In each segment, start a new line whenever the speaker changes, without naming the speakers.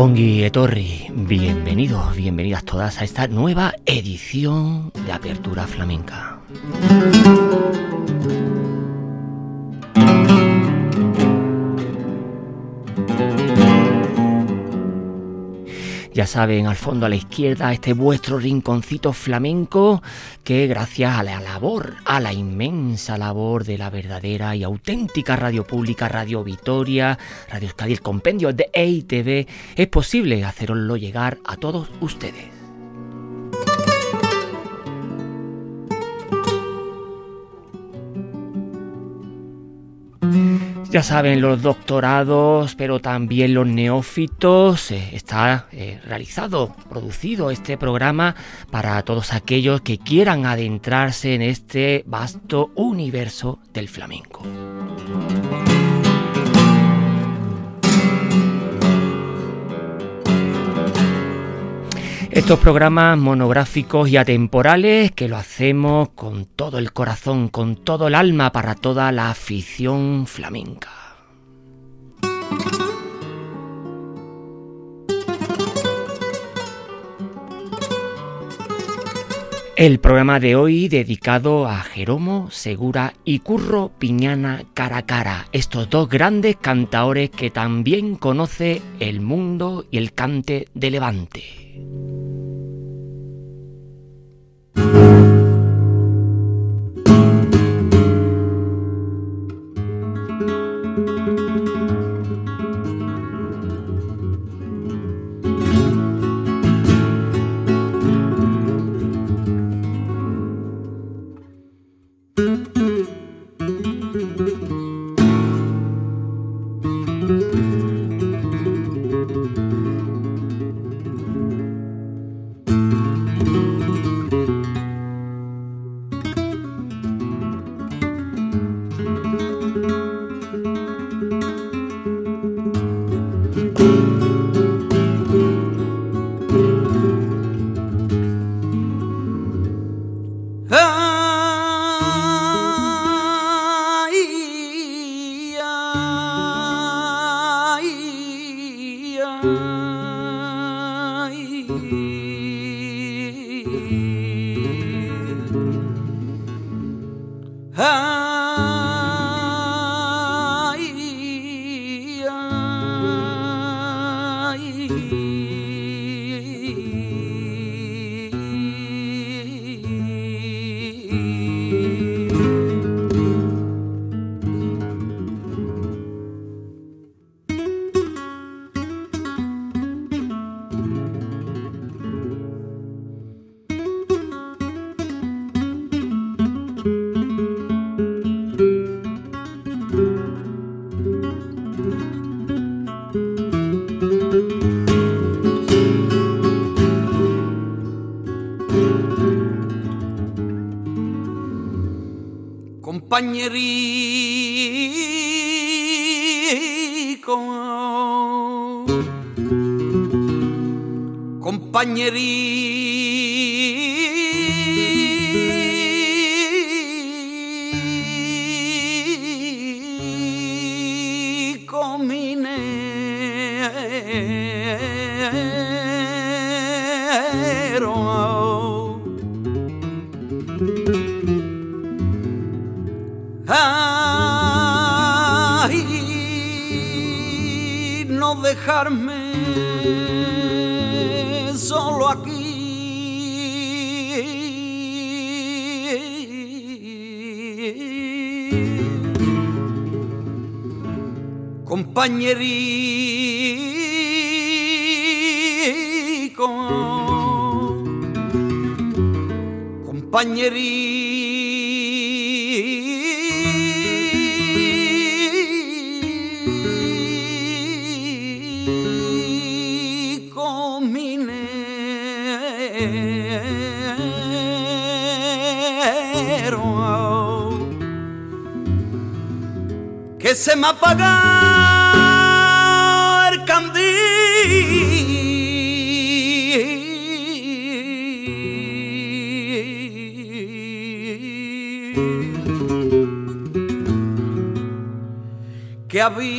Ongi Etorri, bienvenidos, bienvenidas todas a esta nueva edición de Apertura Flamenca. Ya saben, al fondo a la izquierda, este vuestro rinconcito flamenco que gracias a la labor, a la inmensa labor de la verdadera y auténtica radio pública, Radio Vitoria, Radio Euskadi, el compendio de EITV, es posible haceroslo llegar a todos ustedes. Ya saben, los doctorados, pero también los neófitos, eh, está eh, realizado, producido este programa para todos aquellos que quieran adentrarse en este vasto universo del flamenco. Estos programas monográficos y atemporales que lo hacemos con todo el corazón, con todo el alma para toda la afición flamenca. El programa de hoy dedicado a Jeromo Segura y Curro Piñana Cara Cara, estos dos grandes cantaores que también conoce el mundo y el cante de Levante.
Compagnerico, compagnerico, minero. Compañerico compañerico, compañerico que se me apaga que había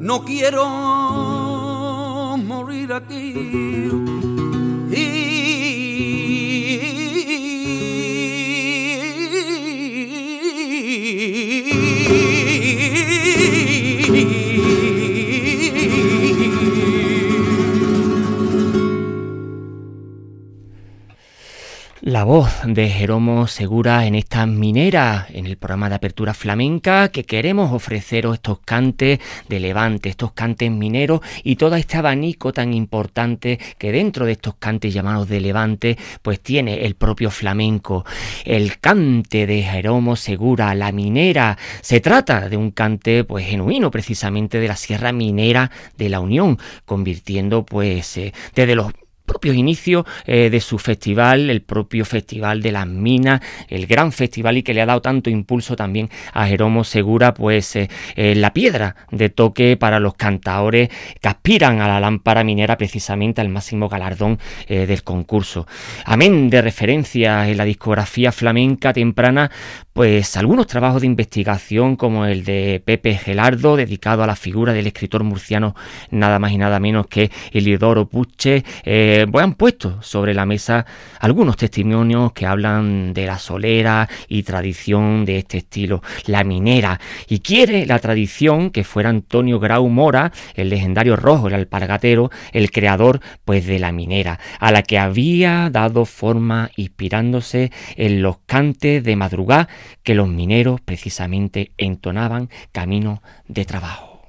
no quiero morir aquí.
La voz de Jeromo Segura en esta minera, en el programa de apertura flamenca, que queremos ofreceros estos cantes de levante, estos cantes mineros y todo este abanico tan importante que dentro de estos cantes llamados de levante, pues tiene el propio flamenco. El cante de Jeromo Segura, la minera, se trata de un cante pues genuino precisamente de la Sierra Minera de la Unión, convirtiendo pues eh, desde los propios inicios eh, de su festival, el propio festival de las minas, el gran festival y que le ha dado tanto impulso también a Jeromo Segura, pues eh, eh, la piedra de toque para los cantaores que aspiran a la lámpara minera precisamente al máximo galardón del concurso. Amén de referencias en la discografía flamenca temprana, pues algunos trabajos de investigación como el de Pepe Gelardo, dedicado a la figura del escritor murciano nada más y nada menos que Eliodoro Puche, eh, pues han puesto sobre la mesa algunos testimonios que hablan de la solera y tradición de este estilo, la minera, y quiere la tradición que fuera Antonio Grau Mora, el legendario rojo, el alpargatero, el creador pues de la minera, a la que había dado forma inspirándose en los cantes de madrugada que los mineros precisamente entonaban camino de trabajo.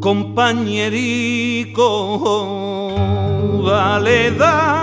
Compañerico, vale, dale.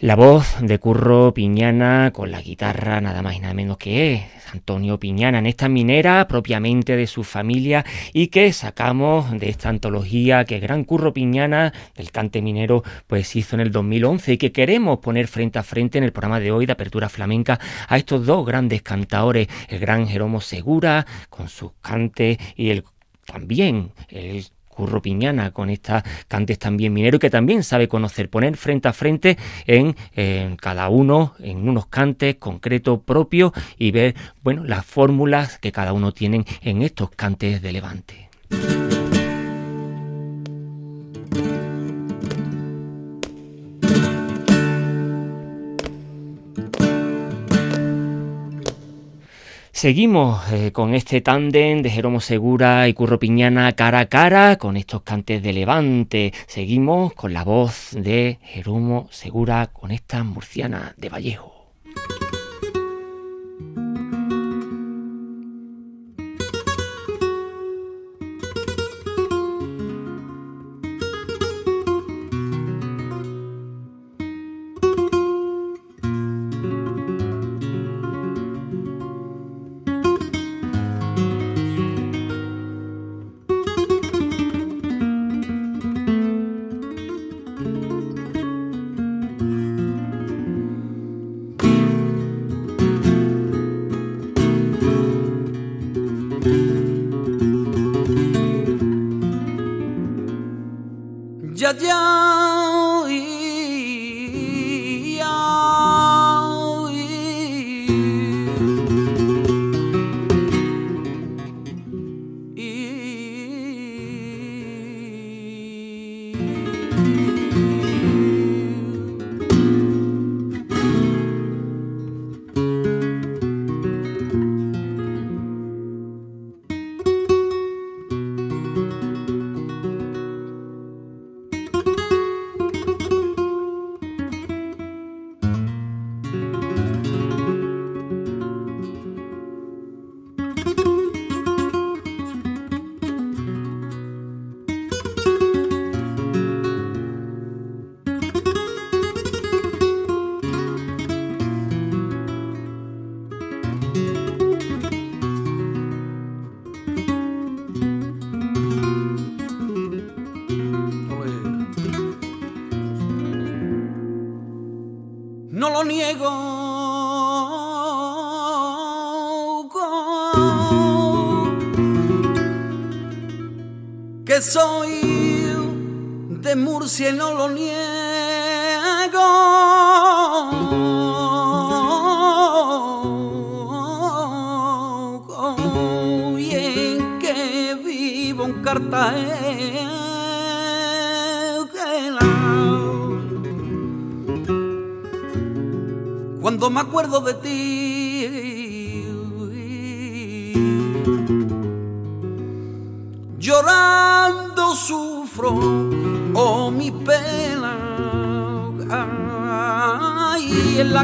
La voz de Curro Piñana con la guitarra nada más y nada menos que Antonio Piñana en esta minera propiamente de su familia y que sacamos de esta antología que Gran Curro Piñana del cante minero pues hizo en el 2011 y que queremos poner frente a frente en el programa de hoy de Apertura Flamenca a estos dos grandes cantadores, el gran Jeromo Segura con sus cantes y el también el Curro Piñana con estas cantes también minero que también sabe conocer, poner frente a frente en, en cada uno, en unos cantes concretos propios y ver, bueno, las fórmulas que cada uno tienen en estos cantes de Levante. Seguimos eh, con este tándem de Jeromo Segura y Curro Piñana cara a cara con estos cantes de Levante. Seguimos con la voz de Jeromo Segura con esta murciana de Vallejo.
Ya, no lo niego. Y en que vivo en Cartagena. Cuando me acuerdo de ti,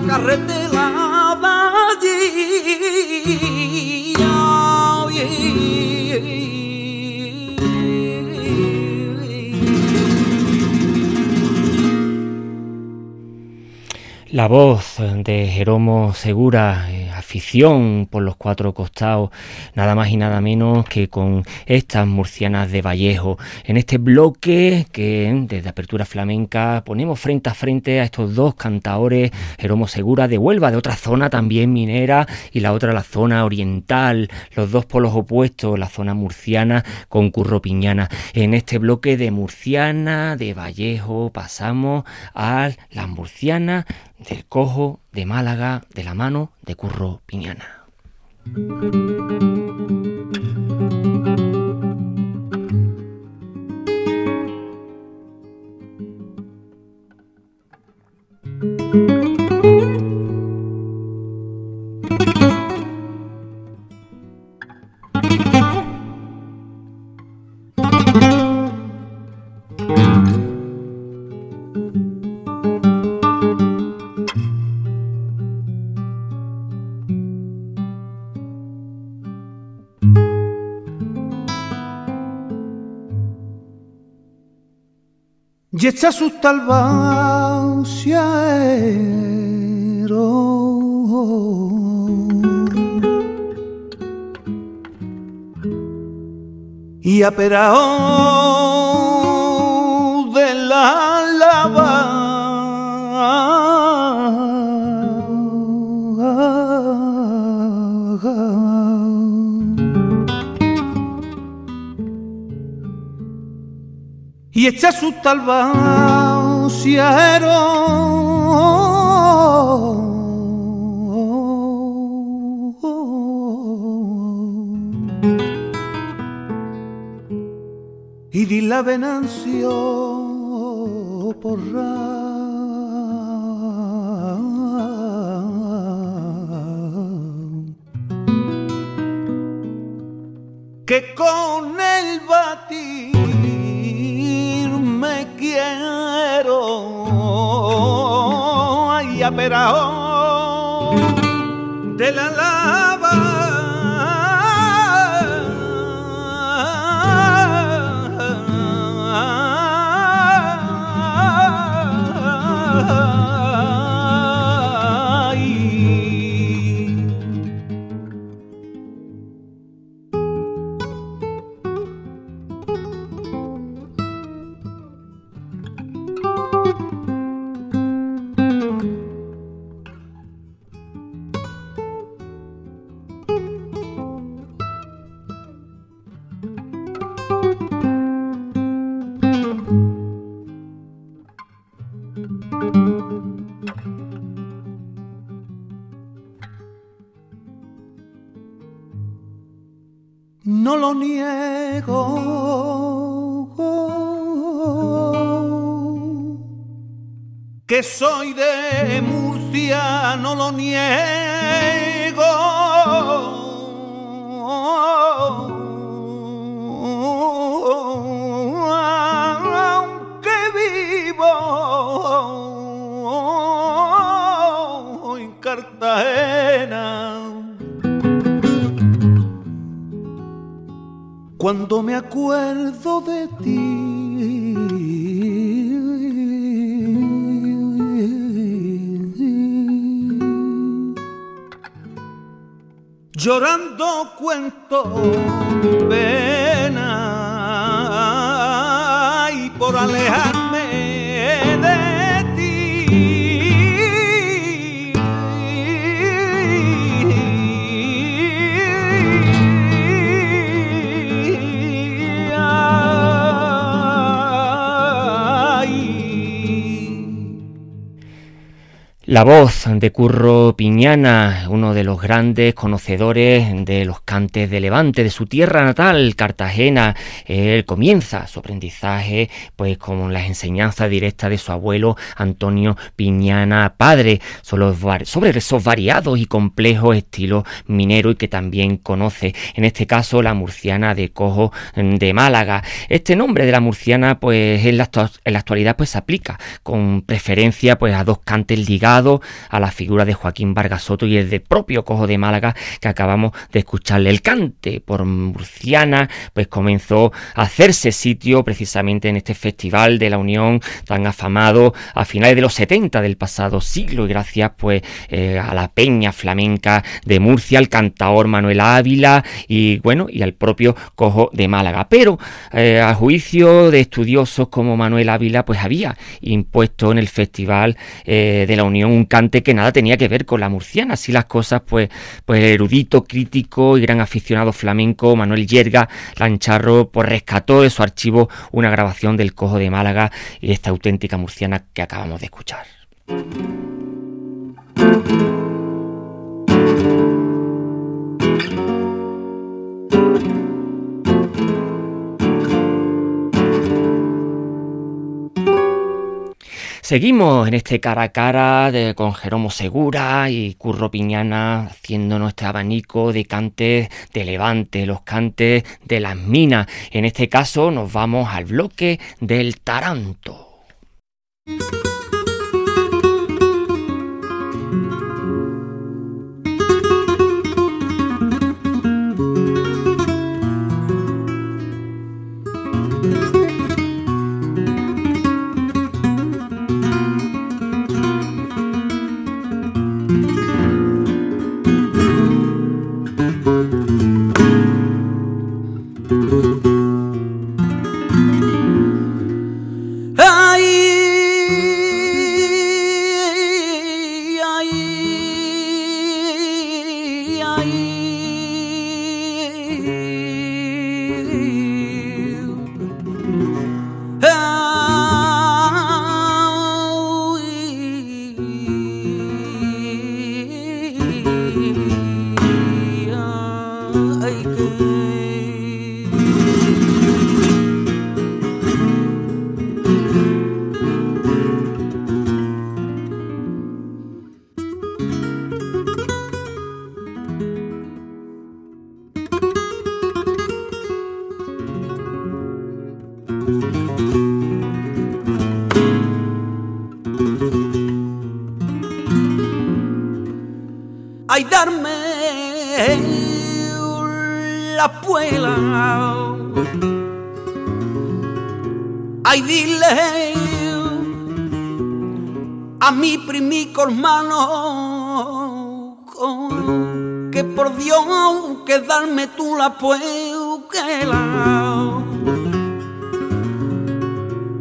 la carretela allí.
La voz de Jeromo Segura por los cuatro costados, nada más y nada menos que con estas murcianas de Vallejo. En este bloque que desde Apertura Flamenca ponemos frente a frente a estos dos cantaores, Jeromo Segura de Huelva, de otra zona también minera y la otra la zona oriental, los dos polos opuestos, la zona murciana con Curro Piñana. En este bloque de murciana, de Vallejo, pasamos a las murcianas del Cojo, de Málaga, de la mano de Curro Piñana.
Y echa sus y aperao y echa su talba y di la venancio porra que con el batir ay aperao de la lava soy de Murcia, no lo niego. Aunque vivo en Cartagena. cuando me acuerdo de ti. Llorando cuento
La voz de Curro Piñana, uno de los grandes conocedores de los cantes de Levante, de su tierra natal, Cartagena. Él comienza su aprendizaje pues con las enseñanzas directas de su abuelo Antonio Piñana padre, sobre esos variados y complejos estilos minero y que también conoce, en este caso la murciana de Cojo de Málaga. Este nombre de la murciana pues en la, actualidad pues se aplica con preferencia pues a dos cantes ligados a la figura de Joaquín Vargas Soto y el de propio Cojo de Málaga que acabamos de escucharle. El cante por murciana pues comenzó a hacerse sitio precisamente en este festival de la Unión tan afamado a finales de los 70 del pasado siglo y gracias pues eh, a la peña flamenca de Murcia, al cantaor Manuel Ávila y bueno y al propio Cojo de Málaga. Pero eh, a juicio de estudiosos como Manuel Ávila pues había impuesto en el festival eh, de la Unión un cante que nada tenía que ver con la murciana. Así las cosas pues, pues el erudito, crítico y gran aficionado flamenco Manuel Yerga Lancharro pues rescató de su archivo una grabación del Cojo de Málaga y esta auténtica murciana que acabamos de escuchar. Seguimos en este cara a cara de, con Jeromo Segura y Curro Piñana haciendo nuestro abanico de cantes de Levante, los cantes de las minas. En este caso nos vamos al bloque del Taranto.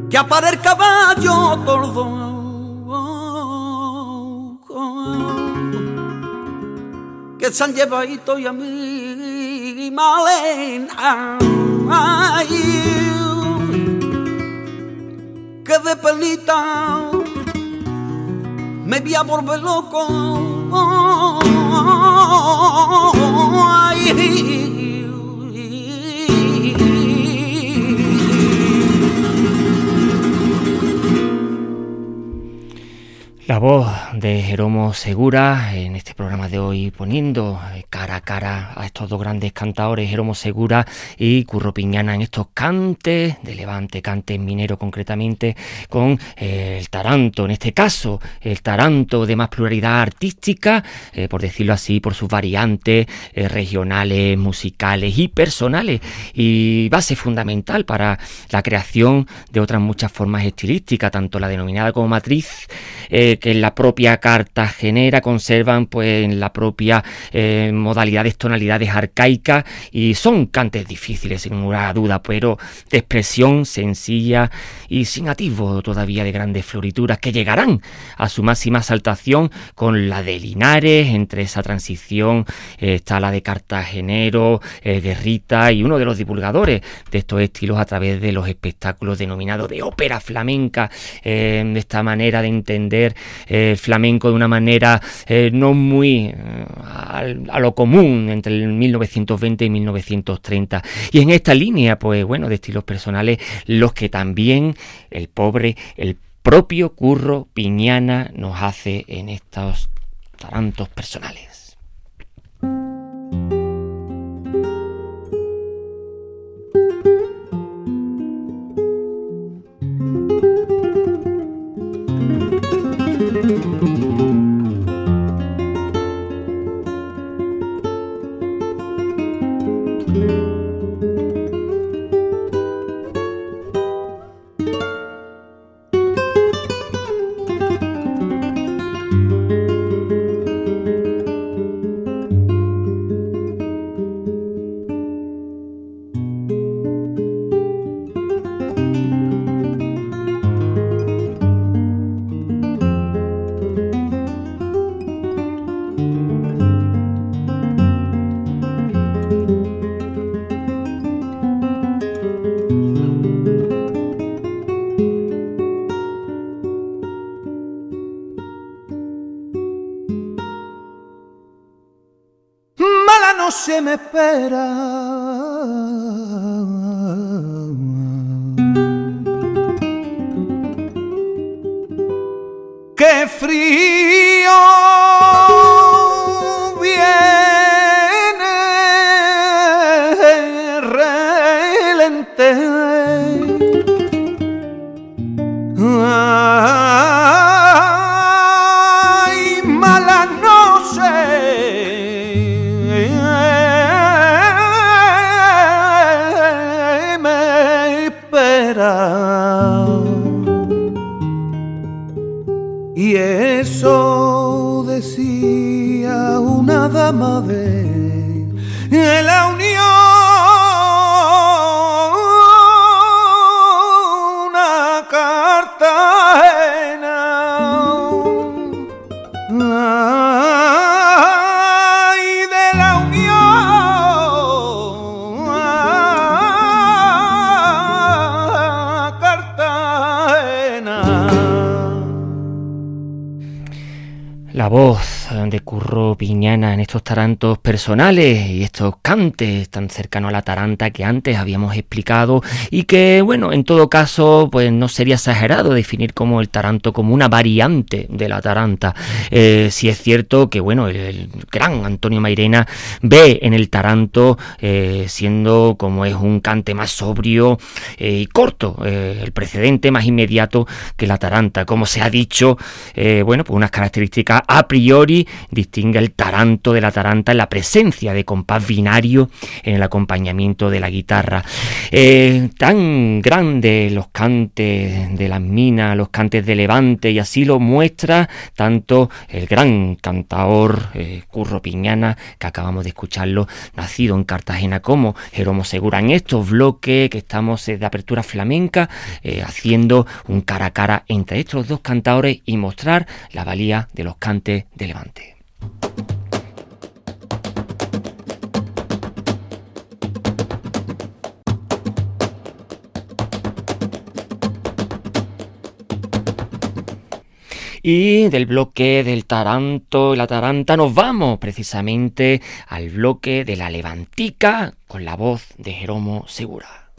Que para el caballo tordo que se han llevado y a mí malena. Que de pelita me voy a volver loco.
La voz de Jeromo Segura en este programa de hoy poniendo cara a cara a estos dos grandes cantadores, Jeromo Segura y Curro Piñana en estos cantes de Levante, cantes minero concretamente, con eh, el taranto, en este caso el taranto de más pluralidad artística, eh, por decirlo así, por sus variantes eh, regionales, musicales y personales y base fundamental para la creación de otras muchas formas estilísticas, tanto la denominada como matriz, que en la propia cartagenera conservan pues en la propia eh, modalidades, tonalidades arcaicas y son cantes difíciles sin ninguna duda, pero de expresión sencilla y sin atisbo todavía de grandes florituras que llegarán a su máxima saltación con la de Linares, entre esa transición eh, está la de Cartagenero, el Guerrita y uno de los divulgadores de estos estilos a través de los espectáculos denominados de ópera flamenca, eh, esta manera de entender el flamenco de una manera eh, no muy a, lo común entre el 1920 y 1930. Y en esta línea, pues bueno, de estilos personales, los que también el pobre, el propio Curro Piñana nos hace en estos tarantos personales.
Espera.
En estos tarantos personales y estos cantes tan cercanos a la taranta que antes habíamos explicado y que, bueno, en todo caso, pues no sería exagerado definir como el taranto como una variante de la taranta. Eh, si es cierto que, bueno, el, gran Antonio Mairena ve en el taranto eh, siendo como es un cante más sobrio eh, y corto, el precedente más inmediato que la taranta. Como se ha dicho, bueno, pues unas características a priori distingue el taranto de la taranta la presencia de compás binario en el acompañamiento de la guitarra. Eh, tan grande los cantes de las minas, los cantes de Levante, y así lo muestra tanto el gran cantador eh, Curro Piñana, que acabamos de escucharlo, nacido en Cartagena, como Jeromo Segura, en estos bloques que estamos eh, de apertura flamenca, haciendo un cara a cara entre estos dos cantadores y mostrar la valía de los cantes de Levante. Y del bloque del Taranto y la Taranta nos vamos precisamente al bloque de la Levantica con la voz de Jeromo Segura.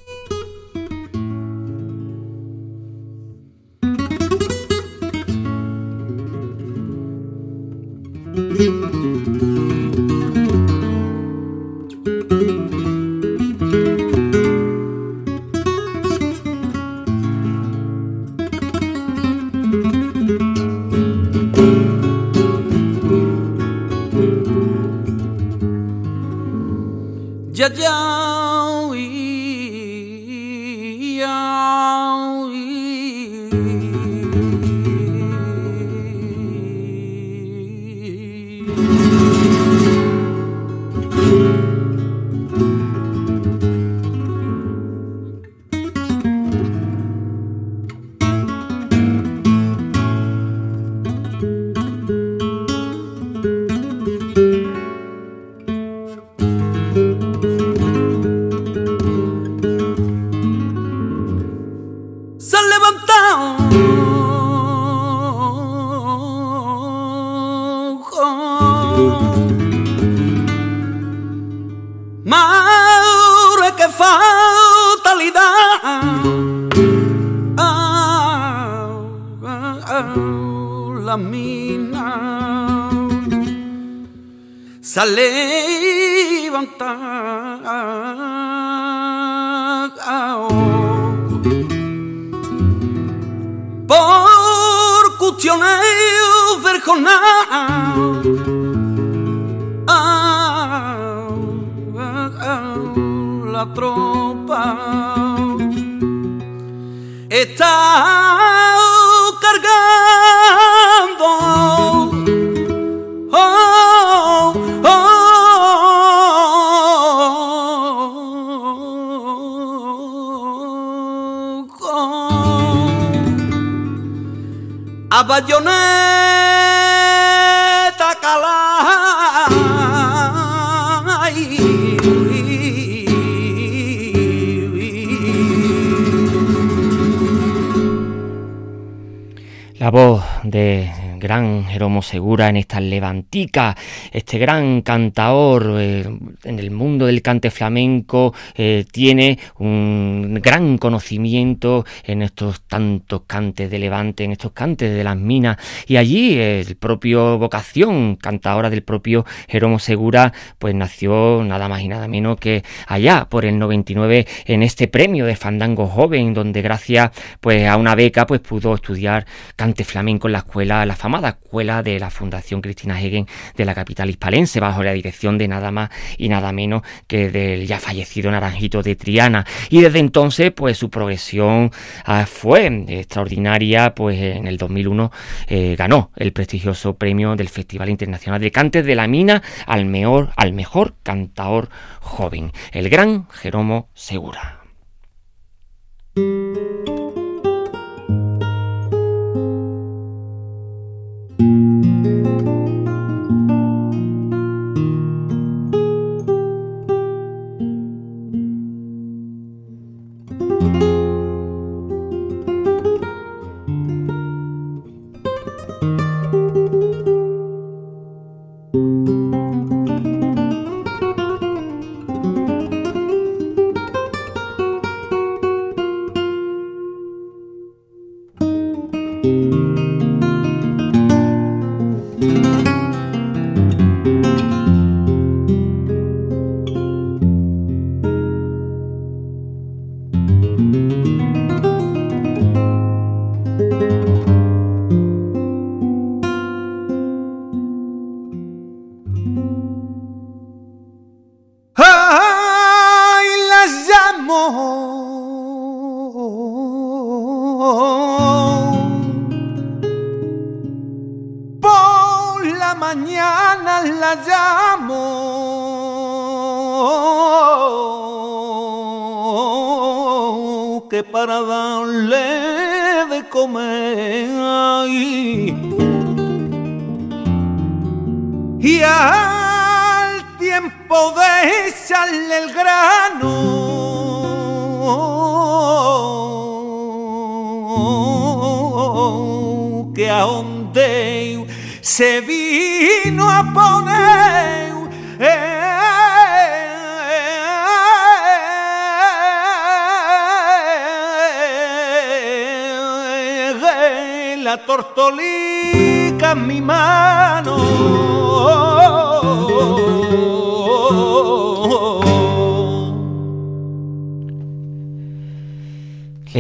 La
voz de gran Jeromo Segura en esta levantica, este gran cantaor eh, en el mundo del cante flamenco, eh, tiene un gran conocimiento en estos tantos cantes de levante, en estos cantes de las minas, y allí el propio vocación, cantadora del propio Jeromo Segura, pues nació nada más y nada menos que allá por el 99 en este premio de Fandango Joven, donde gracias pues a una beca pues pudo estudiar cante flamenco en la escuela La Fama escuela de la Fundación Cristina Hegen de la capital hispalense, bajo la dirección de nada más y nada menos que del ya fallecido Naranjito de Triana. Y desde entonces, pues su progresión ah, fue extraordinaria, pues en el 2001 eh, ganó el prestigioso premio del Festival Internacional de Cantes de la Mina al mejor, al mejor cantador joven, el gran Jeromo Segura.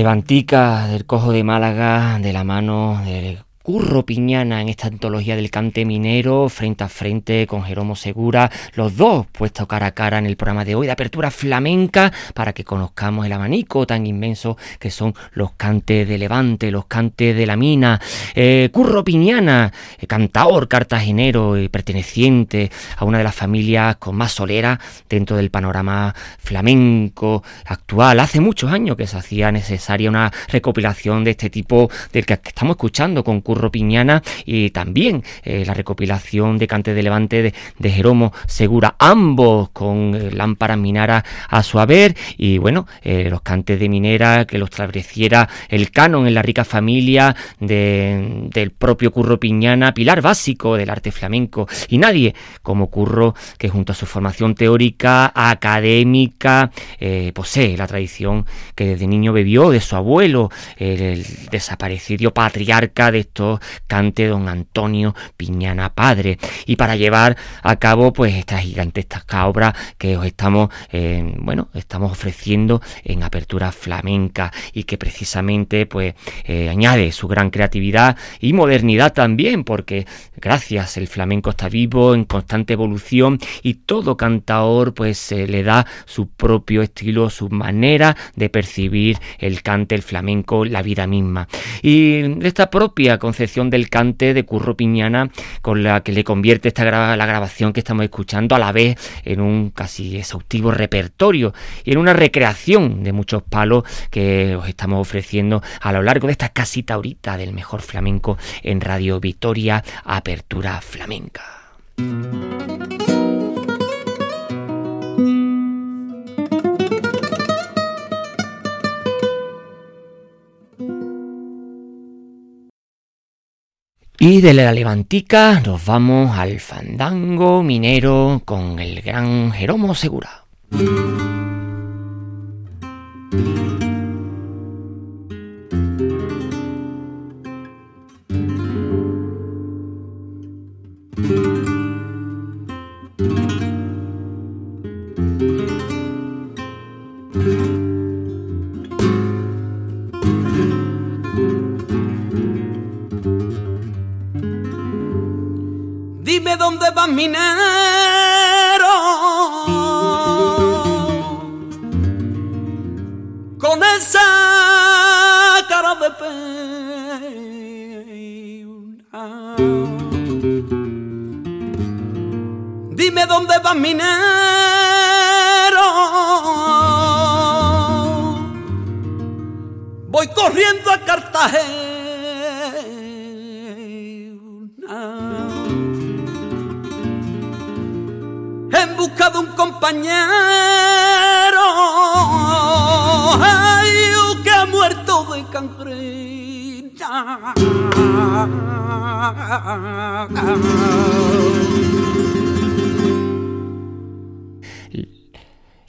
Levantica del Cojo de Málaga de la mano del Curro Piñana en esta antología del cante minero, frente a frente con Jeromo Segura, los dos puestos cara a cara en el programa de hoy de apertura flamenca para que conozcamos el abanico tan inmenso que son los cantes de Levante, los cantes de la mina. Eh, Curro Piñana, eh, cartagenero y perteneciente a una de las familias con más solera dentro del panorama flamenco actual. Hace muchos años que se hacía necesaria una recopilación de este tipo del que estamos escuchando con Curro Piñana y también eh, la recopilación de Cante de Levante de, Jeromo Segura, ambos con eh, lámparas minaras a su haber y bueno, eh, los cantes de minera que los estableciera el canon en la rica familia del propio Curro Piñana, pilar básico del arte flamenco. Y nadie como Curro que junto a su formación teórica, académica, posee la tradición que desde niño bebió de su abuelo, el desaparecido patriarca de estos cante don Antonio Piñana Padre. Y para llevar a cabo pues esta gigantesca obra que os estamos, eh, bueno, estamos ofreciendo en apertura flamenca y que precisamente pues eh, añade su gran creatividad y modernidad también, porque gracias el flamenco está vivo, en constante evolución y todo cantaor pues se le da su propio estilo, su manera de percibir el cante, el flamenco, la vida misma. Y esta propia concepción del cante de Curro Piñana con la que le convierte esta la grabación que estamos escuchando a la vez en un casi exhaustivo repertorio y en una recreación de muchos palos que os estamos ofreciendo a lo largo de esta casita ahorita del mejor flamenco en Radio Victoria Apertura Flamenca. Y de la Levantica nos vamos al fandango minero con el gran Jeromo Segura.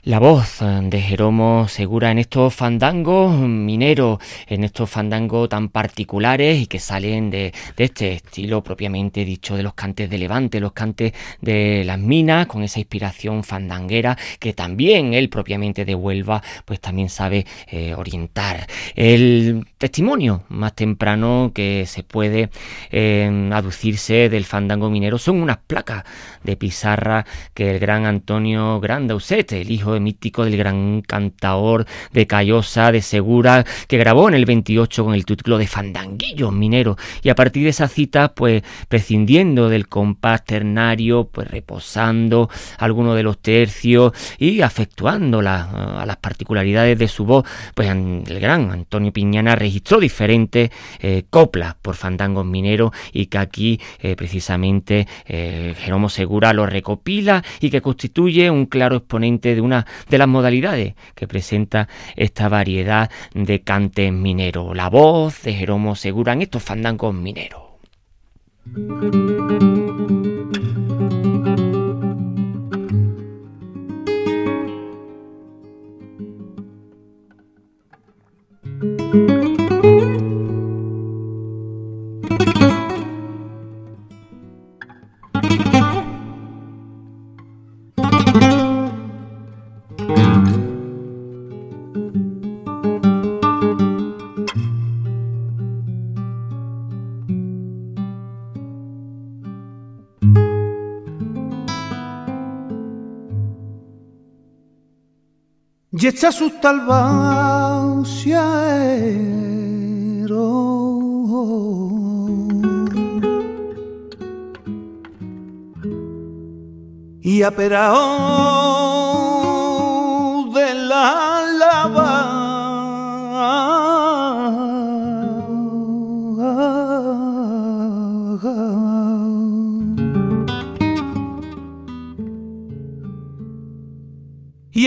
La voz de Jeromo Segura en estos fandangos mineros, en estos fandangos tan particulares y que salen de, este estilo propiamente dicho de los cantes de Levante, los cantes de las minas, con esa inspiración fandanguera que también él propiamente de Huelva, pues también sabe eh, orientar. El testimonio más temprano que se puede eh, aducirse del fandango minero son unas placas de pizarra que el gran Antonio Grandauset, el hijo de mítico del gran cantaor de Callosa, de Segura, que grabó en el 28 con el título de Fandanguillo Minero. Y a partir de esa cita, pues prescindiendo del compás ternario, pues reposando algunos de los tercios y afectuando a las particularidades de su voz, pues el gran Antonio Piñana registró diferentes eh, coplas por fandangos mineros y que aquí eh, precisamente eh, Jeromo Segura lo recopila y que constituye un claro exponente de una de las modalidades que presenta esta variedad de cantes mineros. La voz de Jeromo Segura en estos fandangos mineros.
Y esta asusta al y aperao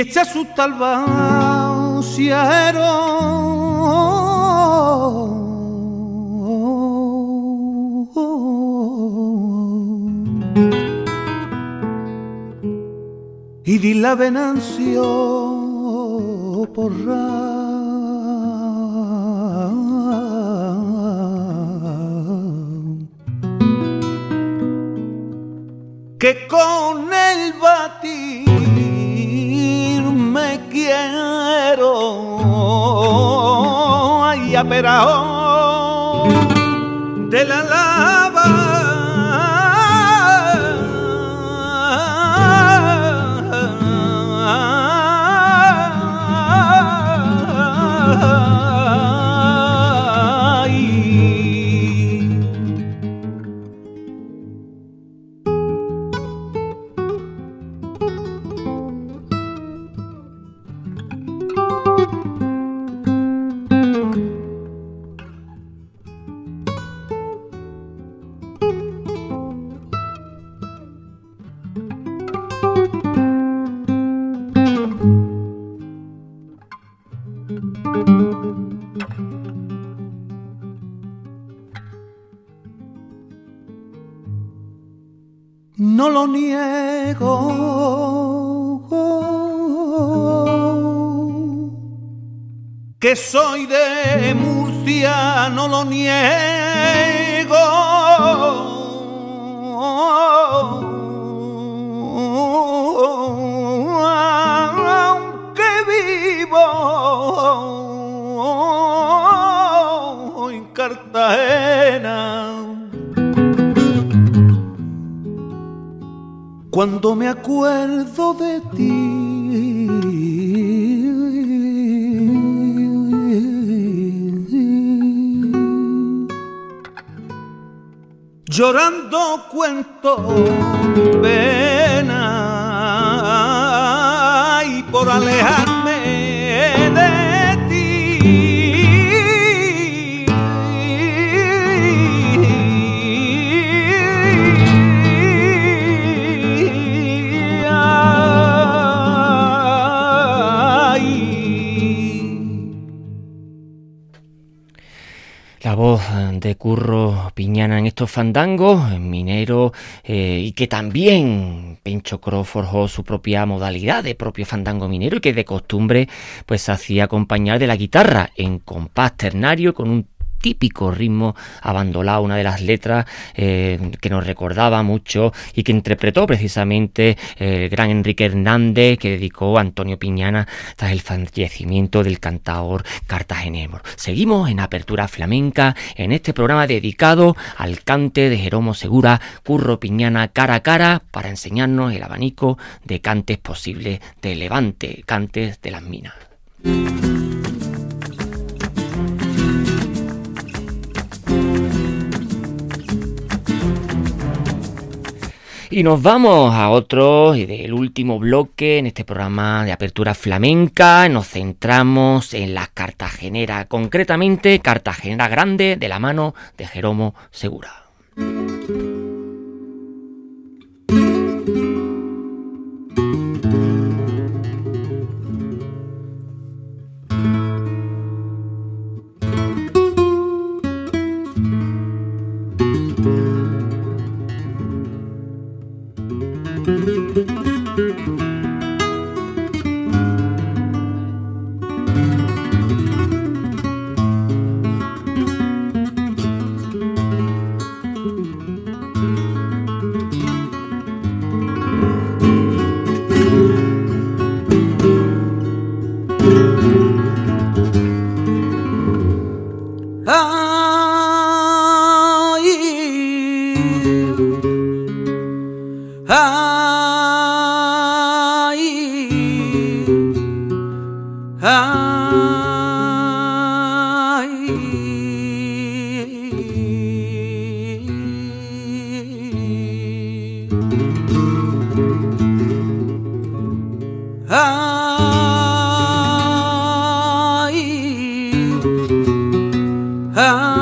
y echa su talba ciero y di la venancio porra no lo niego. Que soy de Murcia, no lo niego. Cuando me acuerdo de ti. Llorando cuento pena y por alejarme de
Curro Piñana en estos fandangos, minero, eh, y que también Pencho Cro forjó su propia modalidad de propio fandango minero y que de costumbre pues hacía acompañar de la guitarra en compás ternario con un típico ritmo abandonado, una de las letras eh, que nos recordaba mucho y que interpretó precisamente el gran Enrique Hernández que dedicó a Antonio Piñana tras el fallecimiento del cantador cartagenero. Seguimos en Apertura Flamenca en este programa dedicado al cante de Jeromo Segura, Curro Piñana cara a cara para enseñarnos el abanico de cantes posibles de Levante, cantes de las minas. Y nos vamos a otro del último bloque en este programa de apertura flamenca. Nos centramos en la Cartagenera, concretamente Cartagenera Grande de la mano de Jeromo Segura.
I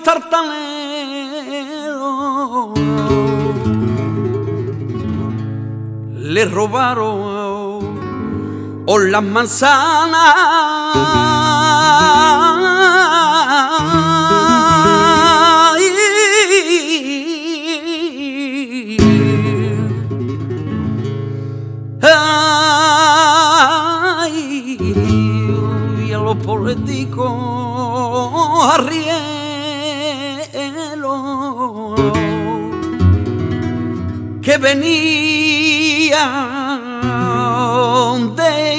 pícaros tartaneros le robaron o las manzanas. Ay, y a los políticos arrieros que venían de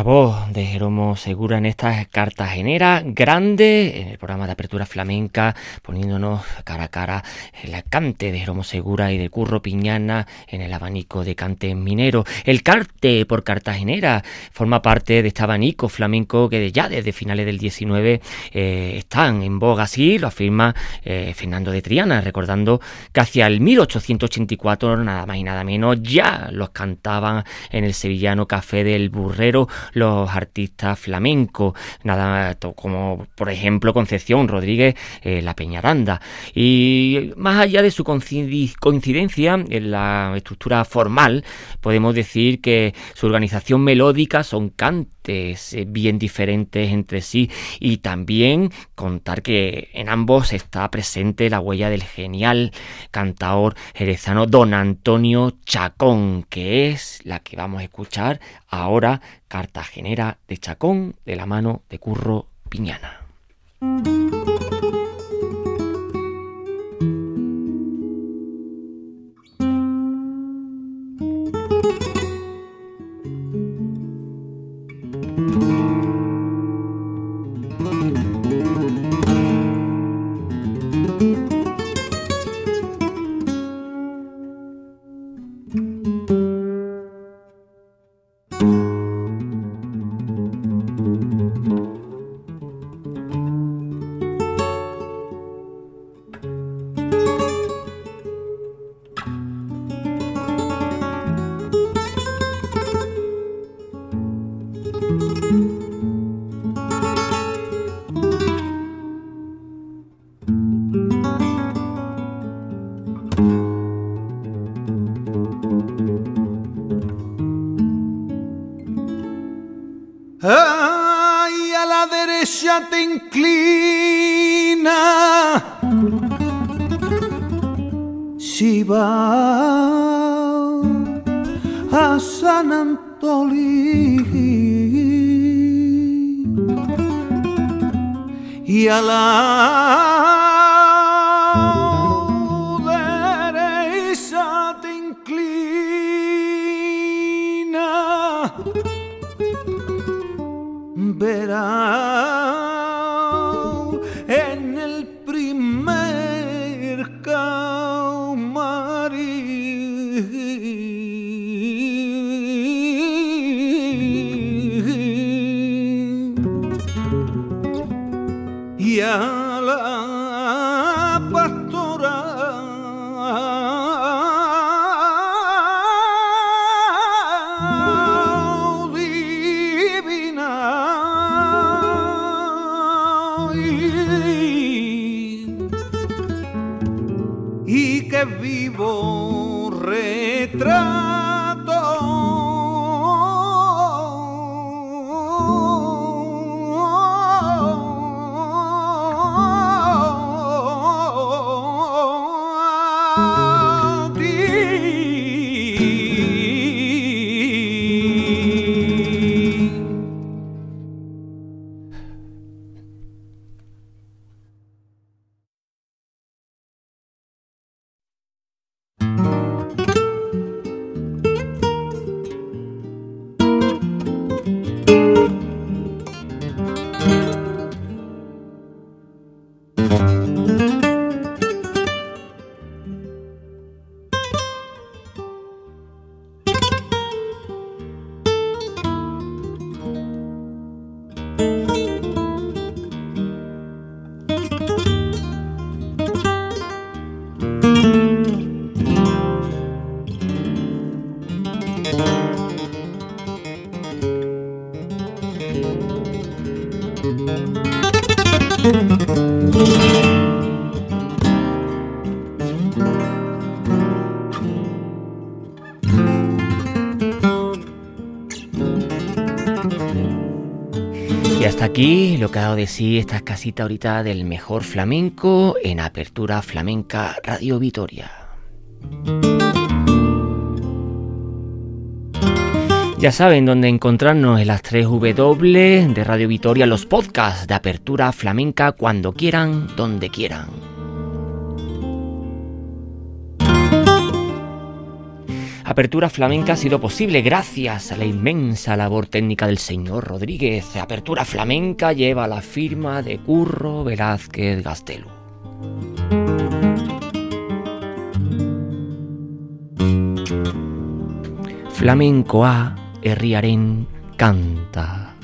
La voz de Jeromo Segura en estas cartageneras grandes, en el programa de apertura flamenca, poniéndonos cara a cara el cante de Jeromo Segura y de Curro Piñana en el abanico de cante minero. El carte por cartagenera forma parte de este abanico flamenco que ya desde finales del 19 eh, están en boga, así lo afirma eh, Fernando de Triana, recordando que hacia el 1884, nada más y nada menos, ya los cantaban en el sevillano Café del Burrero los artistas flamencos, nada como por ejemplo Concepción Rodríguez eh, La Peñaranda. Y más allá de su coincidencia en la estructura formal, podemos decir que su organización melódica son cantes eh, bien diferentes entre sí y también contar que en ambos está presente la huella del genial cantaor jerezano don Antonio Chacón, que es la que vamos a escuchar ahora Cartagenera de Chacón de la mano de Curro Piñana. Oh. Aquí lo que ha dado de sí esta casita ahorita del mejor flamenco en Apertura Flamenca Radio Vitoria. Ya saben dónde encontrarnos en las 3 W de Radio Vitoria, los podcasts de Apertura Flamenca cuando quieran, donde quieran. Apertura Flamenca ha sido posible gracias a la inmensa labor técnica del señor Rodríguez. Apertura Flamenca lleva la firma de Curro Velázquez Gastelu. Flamencoa herriaren kanta.